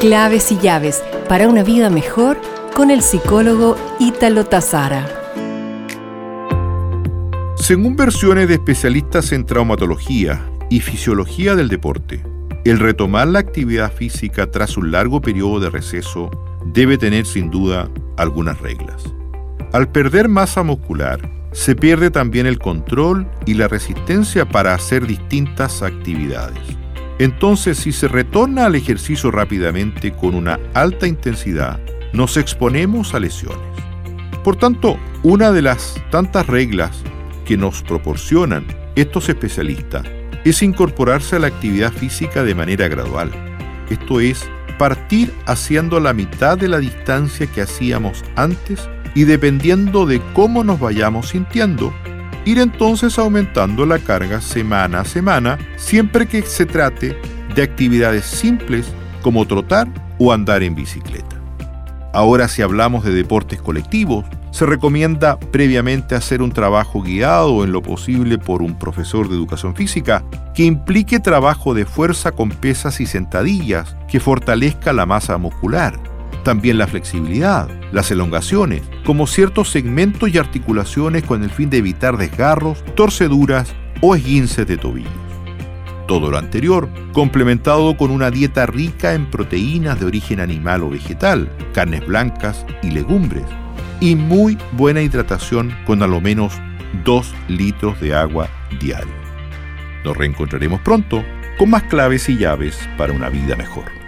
Claves y llaves para una vida mejor con el psicólogo Ítalo Tazara. Según versiones de especialistas en traumatología y fisiología del deporte, el retomar la actividad física tras un largo periodo de receso debe tener sin duda algunas reglas. Al perder masa muscular, se pierde también el control y la resistencia para hacer distintas actividades. Entonces, si se retorna al ejercicio rápidamente con una alta intensidad, nos exponemos a lesiones. Por tanto, una de las tantas reglas que nos proporcionan estos especialistas es incorporarse a la actividad física de manera gradual. Esto es, partir haciendo la mitad de la distancia que hacíamos antes y dependiendo de cómo nos vayamos sintiendo, ir entonces aumentando la carga semana a semana, siempre que se trate de actividades simples como trotar o andar en bicicleta. Ahora si hablamos de deportes colectivos, se recomienda previamente hacer un trabajo guiado en lo posible por un profesor de educación física que implique trabajo de fuerza con pesas y sentadillas que fortalezca la masa muscular también la flexibilidad, las elongaciones, como ciertos segmentos y articulaciones con el fin de evitar desgarros, torceduras o esguinces de tobillos. Todo lo anterior, complementado con una dieta rica en proteínas de origen animal o vegetal, carnes blancas y legumbres, y muy buena hidratación con a lo menos 2 litros de agua diario. Nos reencontraremos pronto con más claves y llaves para una vida mejor.